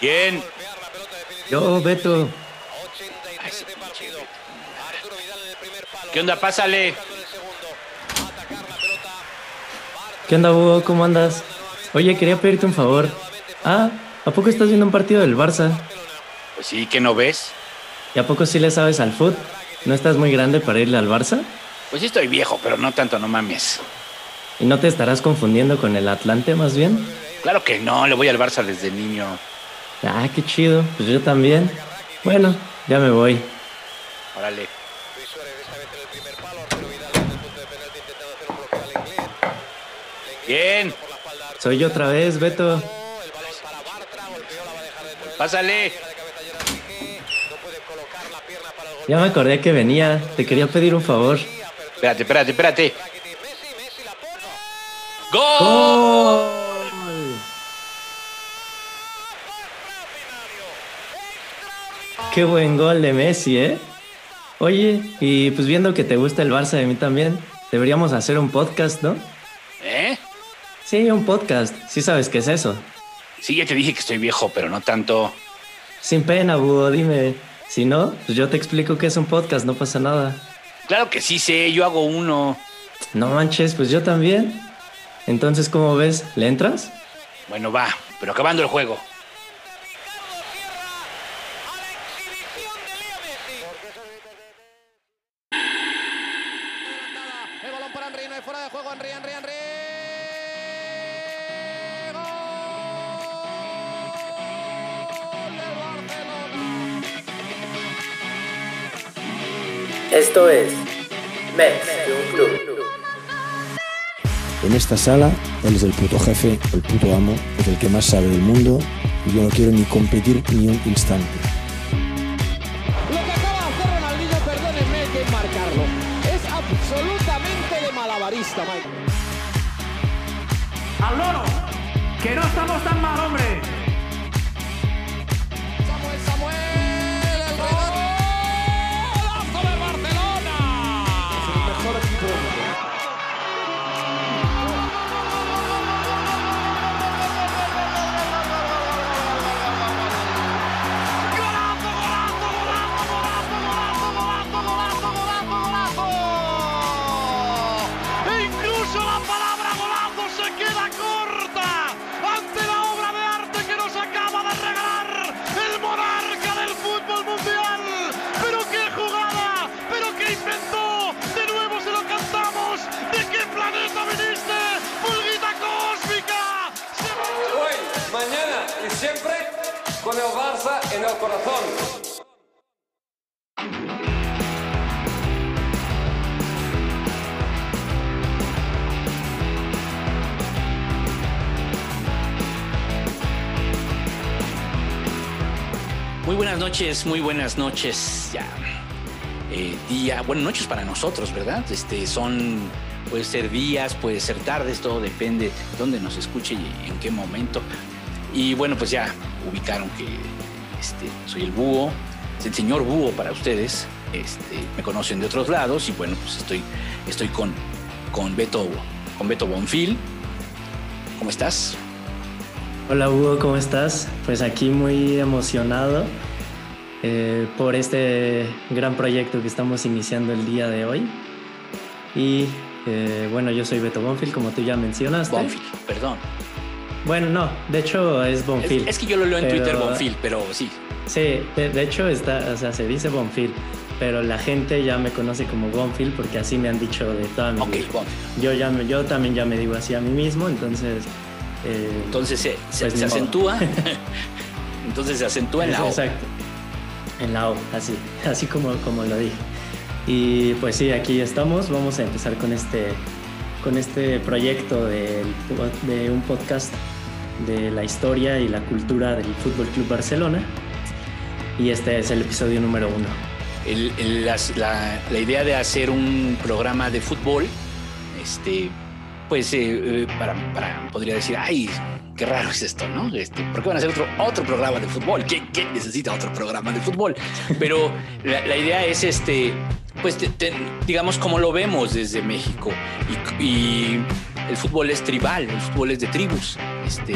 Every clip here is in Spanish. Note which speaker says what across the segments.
Speaker 1: Bien.
Speaker 2: Yo, Beto.
Speaker 1: ¿Qué onda? Pásale.
Speaker 2: ¿Qué onda, Hugo? ¿Cómo andas? Oye, quería pedirte un favor. Ah, ¿a poco estás viendo un partido del Barça?
Speaker 1: Pues sí, ¿qué no ves?
Speaker 2: ¿Y a poco sí le sabes al fútbol? ¿No estás muy grande para irle al Barça?
Speaker 1: Pues sí estoy viejo, pero no tanto, no mames.
Speaker 2: ¿Y no te estarás confundiendo con el Atlante más bien?
Speaker 1: Claro que no, le voy al Barça desde niño.
Speaker 2: Ah, qué chido. Pues yo también. Bueno, ya me voy.
Speaker 1: Órale. Bien.
Speaker 2: Soy yo otra vez, Beto.
Speaker 1: Pásale.
Speaker 2: Ya me acordé que venía. Te quería pedir un favor.
Speaker 1: Espérate, espérate, espérate. ¡Gol!
Speaker 2: ¡Gol! Qué buen gol de Messi, ¿eh? Oye, y pues viendo que te gusta el Barça de mí también, deberíamos hacer un podcast, ¿no?
Speaker 1: ¿Eh?
Speaker 2: Sí, un podcast. Sí sabes qué es eso.
Speaker 1: Sí, ya te dije que estoy viejo, pero no tanto.
Speaker 2: Sin pena, Búho, dime. Si no, pues yo te explico qué es un podcast, no pasa nada.
Speaker 1: Claro que sí sé, yo hago uno.
Speaker 2: No manches, pues yo también. Entonces, ¿cómo ves? ¿Le entras?
Speaker 1: Bueno, va, pero acabando el juego.
Speaker 3: Esta sala, él es el puto jefe, el puto amo, es el que más sabe del mundo y yo no quiero ni competir ni un instante.
Speaker 4: Lo que acaba de hacer Ronaldinho, perdónenme que marcarlo. Es absolutamente de malabarista, Mike.
Speaker 5: al loro, que no estamos tan mal, hombre.
Speaker 6: En el corazón.
Speaker 1: Muy buenas noches, muy buenas noches. Ya. Eh, día, bueno, noches para nosotros, ¿verdad? Este son, puede ser días, puede ser tardes, todo depende de dónde nos escuche y en qué momento. Y bueno, pues ya ubicaron que este, soy el búho, es el señor búho para ustedes. Este, me conocen de otros lados y bueno, pues estoy, estoy con, con Beto, con Beto Bonfil. ¿Cómo estás?
Speaker 2: Hola Hugo, ¿cómo estás? Pues aquí muy emocionado eh, por este gran proyecto que estamos iniciando el día de hoy. Y eh, bueno, yo soy Beto Bonfil, como tú ya mencionaste.
Speaker 1: Bonfil, perdón.
Speaker 2: Bueno, no, de hecho es Bonfil.
Speaker 1: es que yo lo leo en
Speaker 2: Pero-
Speaker 1: Twitter Bonfil, pero sí.
Speaker 2: Sí, de, de hecho está, o sea, se dice Bonfil, pero la gente ya me conoce como Bonfil porque así me han dicho de toda mi
Speaker 1: Ok,
Speaker 2: vida. Yo, ya me- yo también ya me digo así a mí mismo, entonces... eh,
Speaker 1: Entonces se, se-
Speaker 2: Pues
Speaker 1: se acentúa. Entonces se acentúa en la O.
Speaker 2: Exacto. En la O, así, así como, como lo dije. Y pues sí, aquí estamos. Vamos a empezar con este, con este proyecto de un podcast de la historia y la cultura del Fútbol Club Barcelona. Y este es el episodio número uno.
Speaker 1: La, idea de hacer un programa de fútbol, este, pues eh, eh, para, podría decir, ay, qué raro es esto, ¿no? Este, ¿Por qué van a hacer otro, otro programa de fútbol? ¿Quién, necesita otro programa de fútbol? Pero la, idea es, este, pues, digamos, como lo vemos desde México. Y, el fútbol es tribal, el fútbol es de tribus. Este,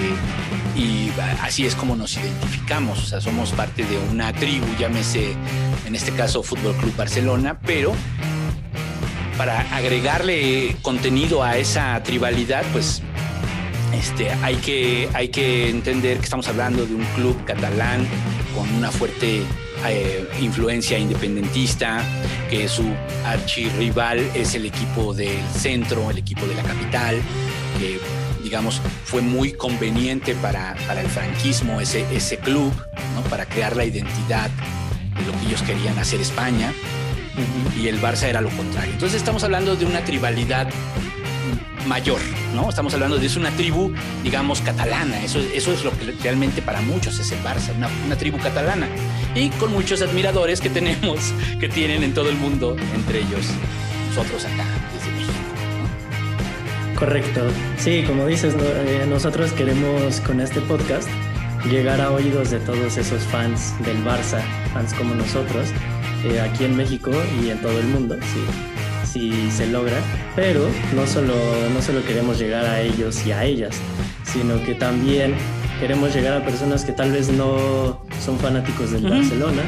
Speaker 1: y así es como nos identificamos. O sea, somos parte de una tribu, llámese en este caso Fútbol Club Barcelona, pero para agregarle contenido a esa tribalidad, pues este, hay, que, hay que entender que estamos hablando de un club catalán con una fuerte eh, influencia independentista, que su archirrival es el equipo del centro, el equipo de la capital, que digamos fue muy conveniente para, para el franquismo ese, ese club, ¿no? para crear la identidad de lo que ellos querían hacer España y el Barça era lo contrario. Entonces estamos hablando de una tribalidad mayor, ¿no? Estamos hablando de es una tribu, digamos, catalana. Eso, eso es lo que realmente para muchos es el Barça, una, tribu catalana. Y con muchos admiradores que tenemos, que tienen en todo el mundo, entre ellos nosotros acá, desde México.
Speaker 2: Correcto. Sí, como dices, no- eh, nosotros queremos con este podcast llegar a oídos de todos esos fans del Barça, fans como nosotros, eh, aquí en México y en todo el mundo, si, si se logra. Pero no solo, no solo queremos llegar a ellos y a ellas, sino que también queremos llegar a personas que tal vez no son fanáticos del. Barcelona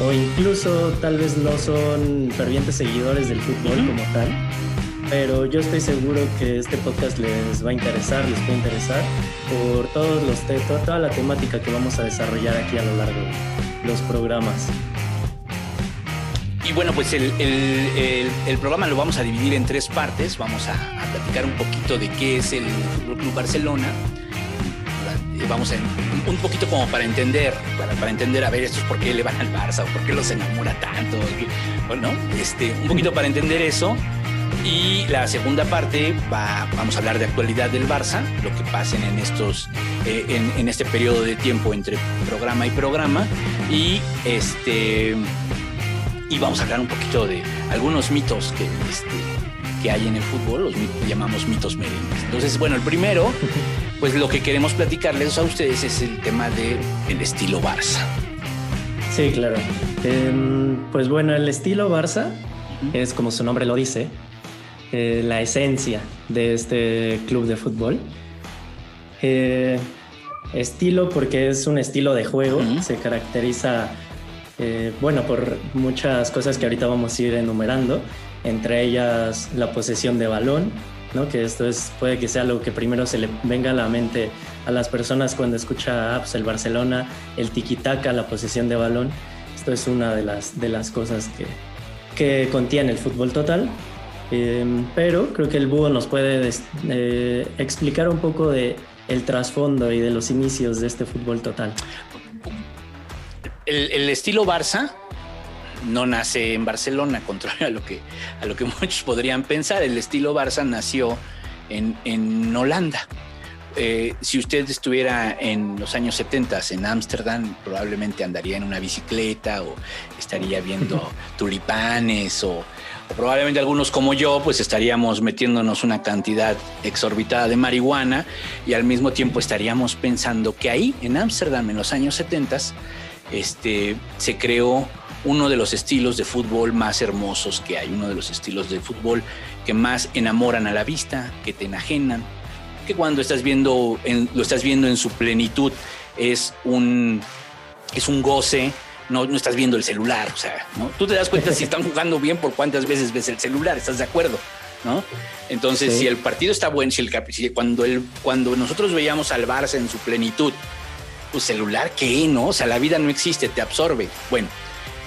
Speaker 2: o incluso tal vez no son fervientes seguidores del fútbol como tal pero yo estoy seguro que este podcast les va a interesar, les puede interesar por todos los toda la temática que vamos a desarrollar aquí a lo largo de los programas.
Speaker 1: Y bueno, pues el, el- programa lo vamos a dividir en tres partes. Vamos a, platicar un poquito de qué es el Fútbol Club Barcelona. Eh, Vamos a un poquito como para entender, para, entender a ver estos por qué le van al Barça o por qué los enamora tanto, o. Este, un poquito para entender eso. Y la segunda parte va, vamos a hablar de actualidad del Barça, lo que pasen en estos, eh, en, en este periodo de tiempo entre programa y programa. Y este y vamos a hablar un poquito de algunos mitos que, este, que hay en el fútbol, los llamamos mitos merengues. Entonces, bueno, el primero, pues lo que queremos platicarles a ustedes es el tema del el estilo Barça.
Speaker 2: Sí, claro. Em, pues bueno, el estilo Barça es como su nombre lo dice, eh, la esencia de este club de fútbol. Eh, estilo porque es un estilo de juego, se caracteriza, eh, bueno, por muchas cosas que ahorita vamos a ir enumerando, entre ellas la posesión de balón, ¿no? que esto es, puede que sea lo que primero se le venga a la mente a las personas cuando escucha apps el Barcelona, el tiki-taka, la posesión de balón. Esto es una de las, de las cosas que, que contiene el fútbol total. Eh, pero creo que el búho nos puede eh, explicar un poco de el trasfondo y de los inicios de este fútbol total.
Speaker 1: El, el estilo Barça no nace en Barcelona, contrario a lo que, a lo que muchos podrían pensar. El estilo Barça nació en, en Holanda. Eh, si usted estuviera en los años 70 en Ámsterdam, probablemente andaría en una bicicleta o estaría viendo tulipanes o, o probablemente algunos como yo, pues estaríamos metiéndonos una cantidad exorbitada de marihuana y al mismo tiempo estaríamos pensando que ahí, en Ámsterdam, en los años 70, este, se creó uno de los estilos de fútbol más hermosos que hay, uno de los estilos de fútbol que más enamoran a la vista, que te enajenan, que cuando estás viendo, en- lo estás viendo en su plenitud es un, es un goce, no, no estás viendo el celular, o sea, ¿no? Tú te das cuenta si están jugando bien por cuántas veces ves el celular, ¿estás de acuerdo? ¿No? Entonces,
Speaker 2: Sí.
Speaker 1: si el partido está bueno, si el, si cuando, el, cuando nosotros veíamos al Barça en su plenitud, pues celular, ¿qué? ¿No? O sea, la vida no existe, te absorbe. Bueno,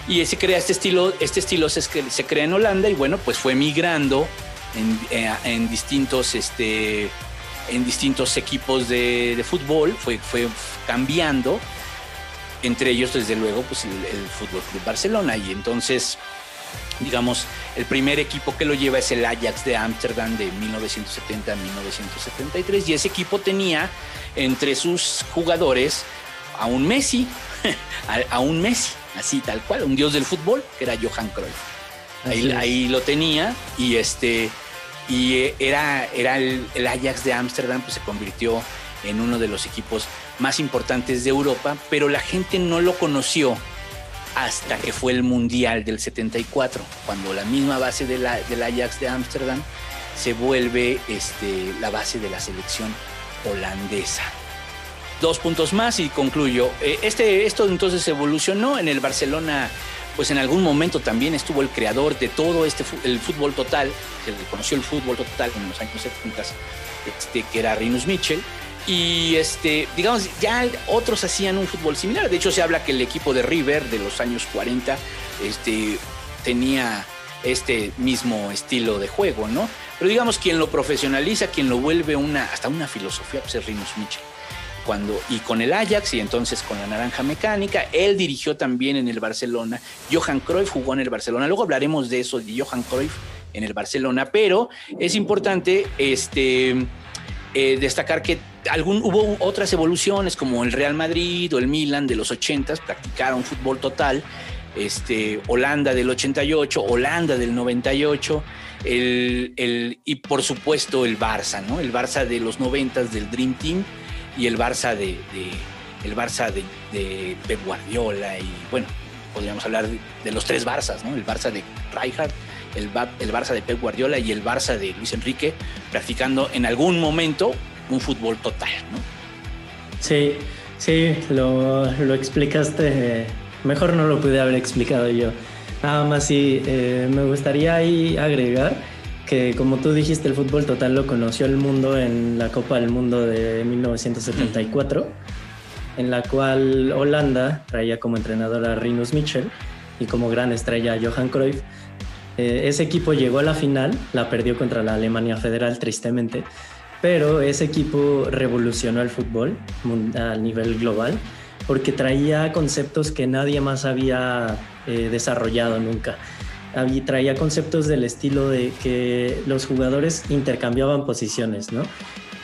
Speaker 1: y se crea este estilo, este estilo se, se crea en Holanda y bueno, pues fue migrando en, eh, en distintos, este, en distintos equipos de, fútbol, fue, fue cambiando, entre ellos desde luego pues el, el Fútbol Club Barcelona y entonces digamos el primer equipo que lo lleva es el Ajax de Ámsterdam de 1970 a 1973 y ese equipo tenía entre sus jugadores a un Messi, a, un Messi, así tal cual, un dios del fútbol que era Johan Cruyff. Ahí lo tenía y este y eh, era, era el, el Ajax de Ámsterdam, pues se convirtió en uno de los equipos más importantes de Europa, pero la gente no lo conoció hasta que fue el Mundial del 74, cuando la misma base de la- del Ajax de Ámsterdam se vuelve este, la base de la selección holandesa. Dos puntos más y concluyo. Eh, este, esto entonces evolucionó en el Barcelona pues en algún momento también estuvo el creador de todo este el fútbol total, se le conoció el fútbol total en los años 70, este, que era Rinus Mitchell. Y este, digamos, ya otros hacían un fútbol similar. De hecho, se habla que el equipo de River de los años 40 este, tenía este mismo estilo de juego, ¿no? Pero digamos, quien lo profesionaliza, quien lo vuelve una, hasta una filosofía, pues es Rinus Mitchell cuando, y con el Ajax y entonces con la Naranja Mecánica. Él dirigió también en el Barcelona. Johan Cruyff jugó en el Barcelona. Luego hablaremos de eso, de Johan Cruyff en el Barcelona, pero es importante este, eh, destacar que algún, hubo otras evoluciones como el Real Madrid o el Milan de los 80 practicaron fútbol total. Este, Holanda del 88, Holanda del 98, el, el, y por supuesto el Barça, ¿no? El Barça de los 90 del Dream Team y el Barça de, el Barça de, Pep Guardiola y bueno, podríamos hablar de, los tres Barças, ¿no? El Barça de Rijkaard, el, el Barça de Pep Guardiola y el Barça de Luis Enrique, practicando en algún momento un fútbol total, ¿no?
Speaker 2: Sí, sí, lo, explicaste. Mejor no lo pude haber explicado yo. Nada más sí, eh, me gustaría ahí agregar que como tú dijiste, el fútbol total lo conoció el mundo en la Copa del Mundo de 1974, en la cual Holanda traía como entrenador a Rinus Michel y como gran estrella a Johan Cruyff. Eh, ese equipo llegó a la final, la perdió contra la Alemania Federal tristemente, pero ese equipo revolucionó el fútbol a nivel global porque traía conceptos que nadie más había eh, desarrollado nunca traía conceptos del estilo de que los jugadores intercambiaban posiciones, ¿no?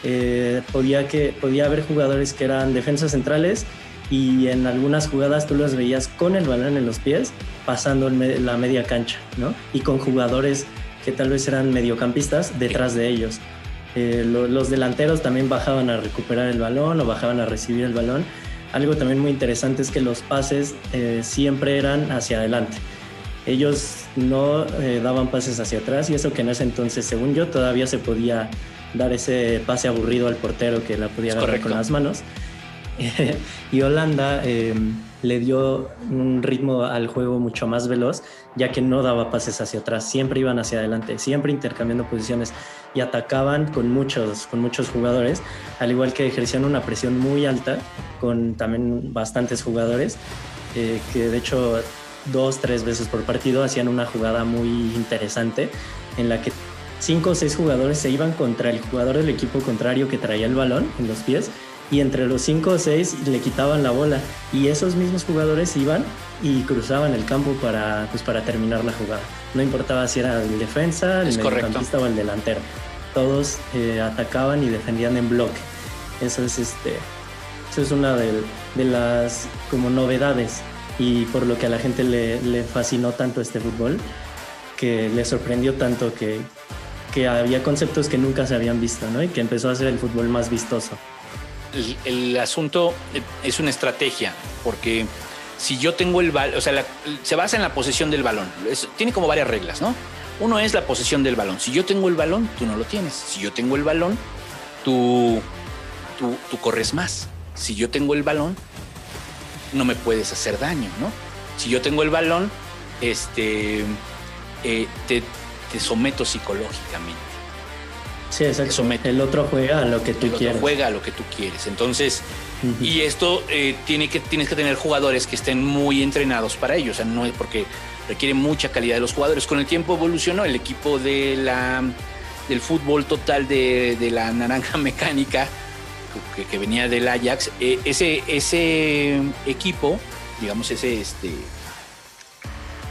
Speaker 2: Eh, podía, que, podía haber jugadores que eran defensas centrales y en algunas jugadas tú los veías con el balón en los pies pasando la media cancha, ¿no? Y con jugadores que tal vez eran mediocampistas detrás de ellos. Eh, los delanteros también bajaban a recuperar el balón o bajaban a recibir el balón. Algo también muy interesante es que los pases eh, siempre eran hacia adelante ellos no eh, daban pases hacia atrás y eso que en ese entonces, según yo, todavía se podía dar ese pase aburrido al portero que la podía agarrar con las manos. y Holanda em, le dio un ritmo al juego mucho más veloz, ya que no daba pases hacia atrás, siempre iban hacia adelante, siempre intercambiando posiciones y atacaban con muchos, con muchos jugadores, al igual que ejercían una presión muy alta con también bastantes jugadores, eh, que de hecho dos, tres veces por partido, hacían una jugada muy interesante en la que cinco o seis jugadores se iban contra el jugador del equipo contrario que traía el balón en los pies y entre los cinco o seis le quitaban la bola y esos mismos jugadores iban y cruzaban el campo para, pues, para terminar la jugada. No importaba si era el defensa, el mediocampista o el delantero. Todos eh, atacaban y defendían en bloque. Eso es, este, eso es una de, de las como novedades y por lo que a la gente le, fascinó tanto este fútbol, que le sorprendió tanto que, que, había conceptos que nunca se habían visto, ¿no? Y que empezó a ser el fútbol más vistoso.
Speaker 1: El, asunto es una estrategia, porque si yo tengo el balón, o sea, se basa en la posesión del balón. tiene como varias reglas, ¿no? Uno es la posesión del balón. Si yo tengo el balón, tú no lo tienes. Si yo tengo el balón, tú, tú, corres más. Si yo tengo el balón, no me puedes hacer daño, ¿no? Si yo tengo el balón, este, eh, te, someto psicológicamente.
Speaker 2: Sí, exacto. El otro juega a lo que tú
Speaker 1: el
Speaker 2: quieres.
Speaker 1: juega a lo que tú quieres. Entonces, y esto eh, tiene que, tienes que tener jugadores que estén muy entrenados para ello. O sea, no es porque requiere mucha calidad de los jugadores. Con el tiempo evolucionó el equipo de la, del fútbol total de, de la naranja mecánica que, venía del Ajax, eh, ese, ese equipo, digamos, ese, este,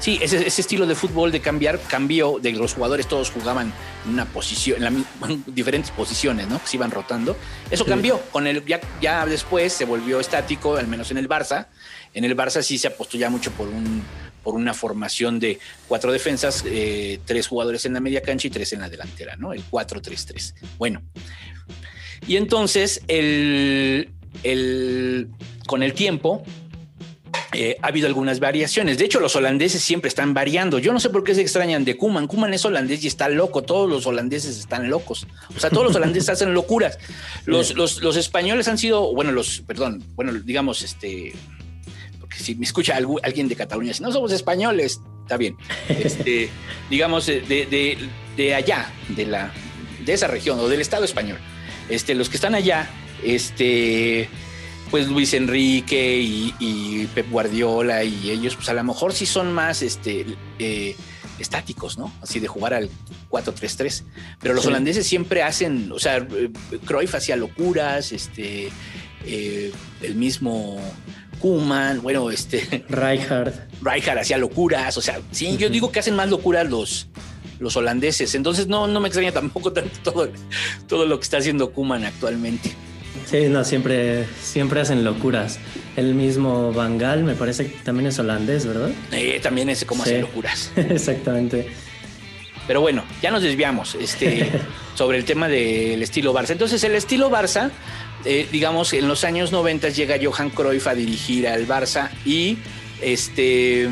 Speaker 1: sí, ese, estilo de fútbol de cambiar cambió, de los jugadores todos jugaban en una posición, en, diferentes posiciones, ¿no? Que se iban rotando. Eso cambió, con el, ya, ya después se volvió estático, al menos en el Barça. En el Barça sí se apostó ya mucho por un por una formación de cuatro defensas, eh, tres jugadores en la media cancha y tres en la delantera, ¿no? El 4-3-3. Bueno, y entonces, el, con el tiempo, eh, ha habido algunas variaciones. De hecho, los holandeses siempre están variando. Yo no sé por qué se extrañan de Kuman. Kuman es holandés y está loco. Todos los holandeses están locos. O sea, todos los holandeses hacen locuras. Los, los, los, españoles han sido, bueno, los, perdón, bueno, digamos, este, porque si me escucha alguien de Cataluña, si no somos españoles, está bien. Este, digamos, de, de, de, allá, de, la, de esa región o del Estado español. Este, los que están allá, este pues Luis Enrique y, Pep Guardiola y ellos, pues a lo mejor sí son más este, eh, estáticos, ¿no? Así de jugar al 4-3-3. Pero los holandeses siempre hacen, o sea, Cruyff hacía locuras, este, eh, el mismo Kuman, bueno, este.
Speaker 2: Rijkaard.
Speaker 1: Rijkaard hacía locuras, o sea, sí, yo digo que hacen más locuras los, los holandeses. Entonces no, no me extraña tampoco tanto todo, todo lo que está haciendo Kuman actualmente.
Speaker 2: Sí, no, siempre, siempre hacen locuras. El mismo Bangal me parece que también es holandés, ¿verdad?
Speaker 1: Eh, también es como hace locuras.
Speaker 2: Exactamente.
Speaker 1: Pero bueno, ya nos desviamos este, sobre el tema del estilo Barça. Entonces, el estilo Barça, eh, digamos, en los años 90 llega Johan Cruyff a dirigir al Barça y este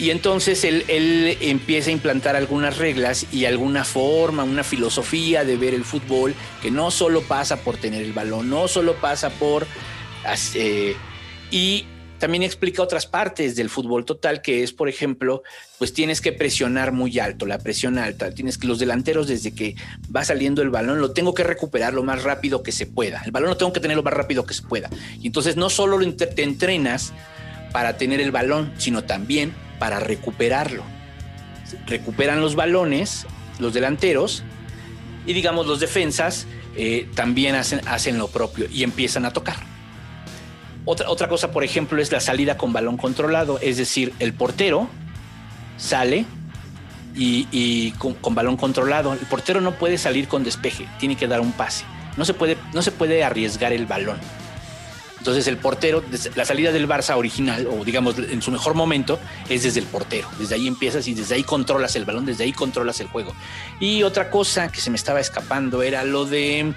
Speaker 1: y entonces él, empieza a implantar algunas reglas y alguna forma, una filosofía de ver el fútbol que no solo pasa por tener el balón, no solo pasa por... Eh, y también explica otras partes del fútbol total, que es, por ejemplo, pues tienes que presionar muy alto, la presión alta. Tienes que los delanteros, desde que va saliendo el balón, lo tengo que recuperar lo más rápido que se pueda. El balón lo tengo que tener lo más rápido que se pueda. Y entonces no solo te entrenas para tener el balón, sino también para recuperarlo. Recuperan los balones, los delanteros, y digamos los defensas eh, también hacen, hacen lo propio y empiezan a tocar. Otra, otra cosa, por ejemplo, es la salida con balón controlado, es decir, el portero sale y, con, con, balón controlado. El portero no puede salir con despeje, tiene que dar un pase. No se puede, no se puede arriesgar el balón. Entonces el portero, la salida del Barça original, o digamos en su mejor momento, es desde el portero. Desde ahí empiezas y desde ahí controlas el balón, desde ahí controlas el juego. Y otra cosa que se me estaba escapando era lo de,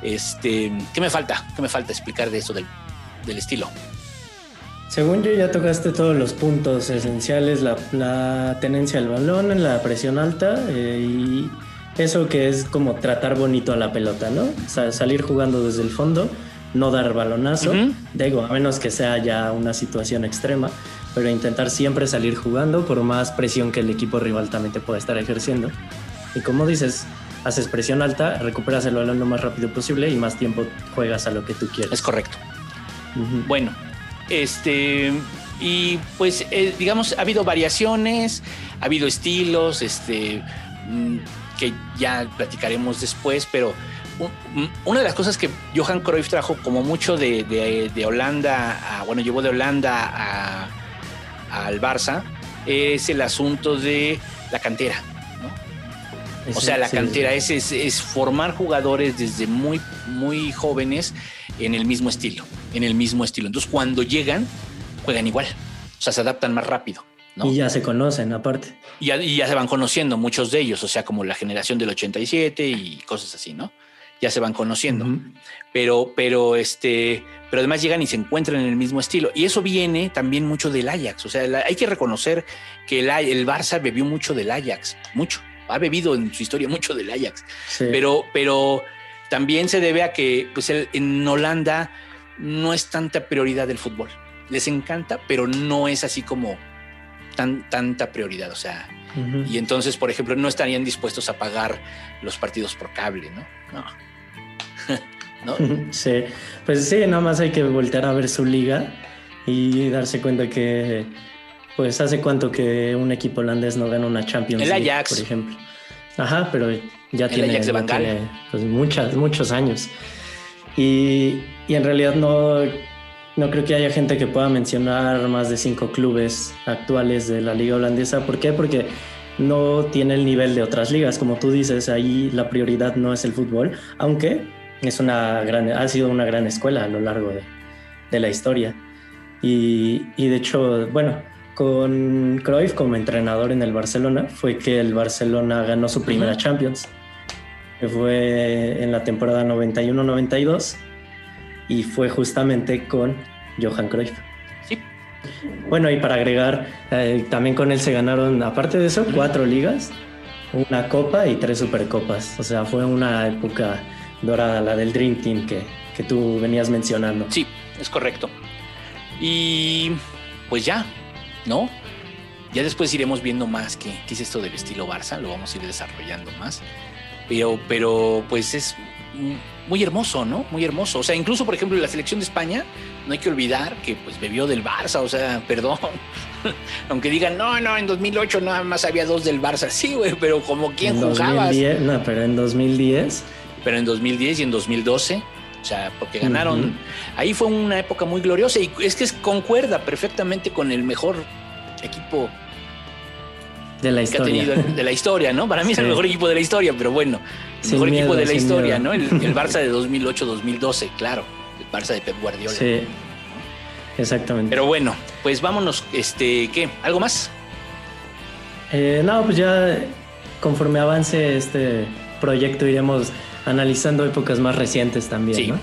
Speaker 1: este, ¿qué me falta? ¿Qué me falta explicar de eso del, estilo?
Speaker 2: Según yo ya tocaste todos los puntos esenciales, la, tenencia del balón, la presión alta eh, y eso que es como tratar bonito a la pelota, ¿no? salir jugando desde el fondo no dar balonazo, digo, a menos que sea ya una situación extrema, pero intentar siempre salir jugando por más presión que el equipo rival también te pueda estar ejerciendo. Y como dices, haces presión alta, recuperas el balón lo más rápido posible y más tiempo juegas a lo que tú quieres.
Speaker 1: Es correcto. Bueno, este y pues eh, digamos ha habido variaciones, ha habido estilos, este mm, que ya platicaremos después, pero una de las cosas que Johan Cruyff trajo como mucho de, Holanda, bueno, llevó de Holanda al Barça, es el asunto de la cantera. O sea, la cantera es, es, formar jugadores desde muy, muy jóvenes en el mismo estilo, en el mismo estilo. Entonces, cuando llegan, juegan igual, o sea, se adaptan más rápido.
Speaker 2: Y ya se conocen, aparte.
Speaker 1: Y ya, y ya, se van conociendo muchos de ellos, o sea, como la generación del 87 y cosas así, ¿no? Ya se van conociendo. Pero, pero, este, pero además llegan y se encuentran en el mismo estilo. Y eso viene también mucho del Ajax. O sea, hay que reconocer que el, el, Barça bebió mucho del Ajax, mucho. Ha bebido en su historia mucho del Ajax. Pero, pero también se debe a que pues en Holanda no es tanta prioridad el fútbol. Les encanta, pero no es así como tan, tanta prioridad. O sea, y entonces, por ejemplo, no estarían dispuestos a pagar los partidos por cable, ¿no? No.
Speaker 2: Sí, pues sí, nada más hay que voltear a ver su liga y darse cuenta que, pues hace cuánto que un equipo holandés no gana una Champions
Speaker 1: League,
Speaker 2: por ejemplo. Ajá, pero ya tiene, pues, muchas, muchos años. Y, y, en realidad no, no creo que haya gente que pueda mencionar más de cinco clubes actuales de la liga holandesa. ¿Por qué? Porque no tiene el nivel de otras ligas. Como tú dices, ahí la prioridad no es el fútbol, aunque es una gran, ha sido una gran escuela a lo largo de, de la historia. Y, y, de hecho, bueno, con Cruyff como entrenador en el Barcelona, fue que el Barcelona ganó su primera Champions, que fue en la temporada 91-92, y fue justamente con Johan Cruyff.
Speaker 1: Sí,
Speaker 2: Bueno, y para agregar, eh, también con él se ganaron, aparte de eso, cuatro ligas, una copa y tres supercopas. O sea, fue una época dorada, la del Dream Team que, que tú venías mencionando.
Speaker 1: Sí, es correcto. Y pues ya, ¿no? Ya después iremos viendo más qué, qué es esto del estilo Barça, lo vamos a ir desarrollando más. Pero, pero pues es muy hermoso, ¿no? Muy hermoso. O sea, incluso, por ejemplo, la selección de España, no hay que olvidar que pues bebió del Barça, o sea, perdón. Aunque digan, no, no, en 2008 nada más había dos del Barça. Sí, güey, pero como quién jugabas.
Speaker 2: No, pero en 2010.
Speaker 1: Pero en 2010 y en 2012. O sea, porque ganaron. Ahí fue una época muy gloriosa y es que concuerda perfectamente con el mejor equipo
Speaker 2: de la historia.
Speaker 1: de la historia, ¿no? Para mí es el mejor equipo de la historia, pero bueno, el mejor equipo de la historia, ¿no? El, el Barça de 2008-2012, claro, el Barça de Pep Guardiola.
Speaker 2: Sí. Exactamente.
Speaker 1: Pero bueno, pues vámonos, este, ¿qué? ¿Algo más?
Speaker 2: Eh, no, pues ya conforme avance este proyecto iremos analizando épocas más recientes también,
Speaker 1: sí.
Speaker 2: ¿no?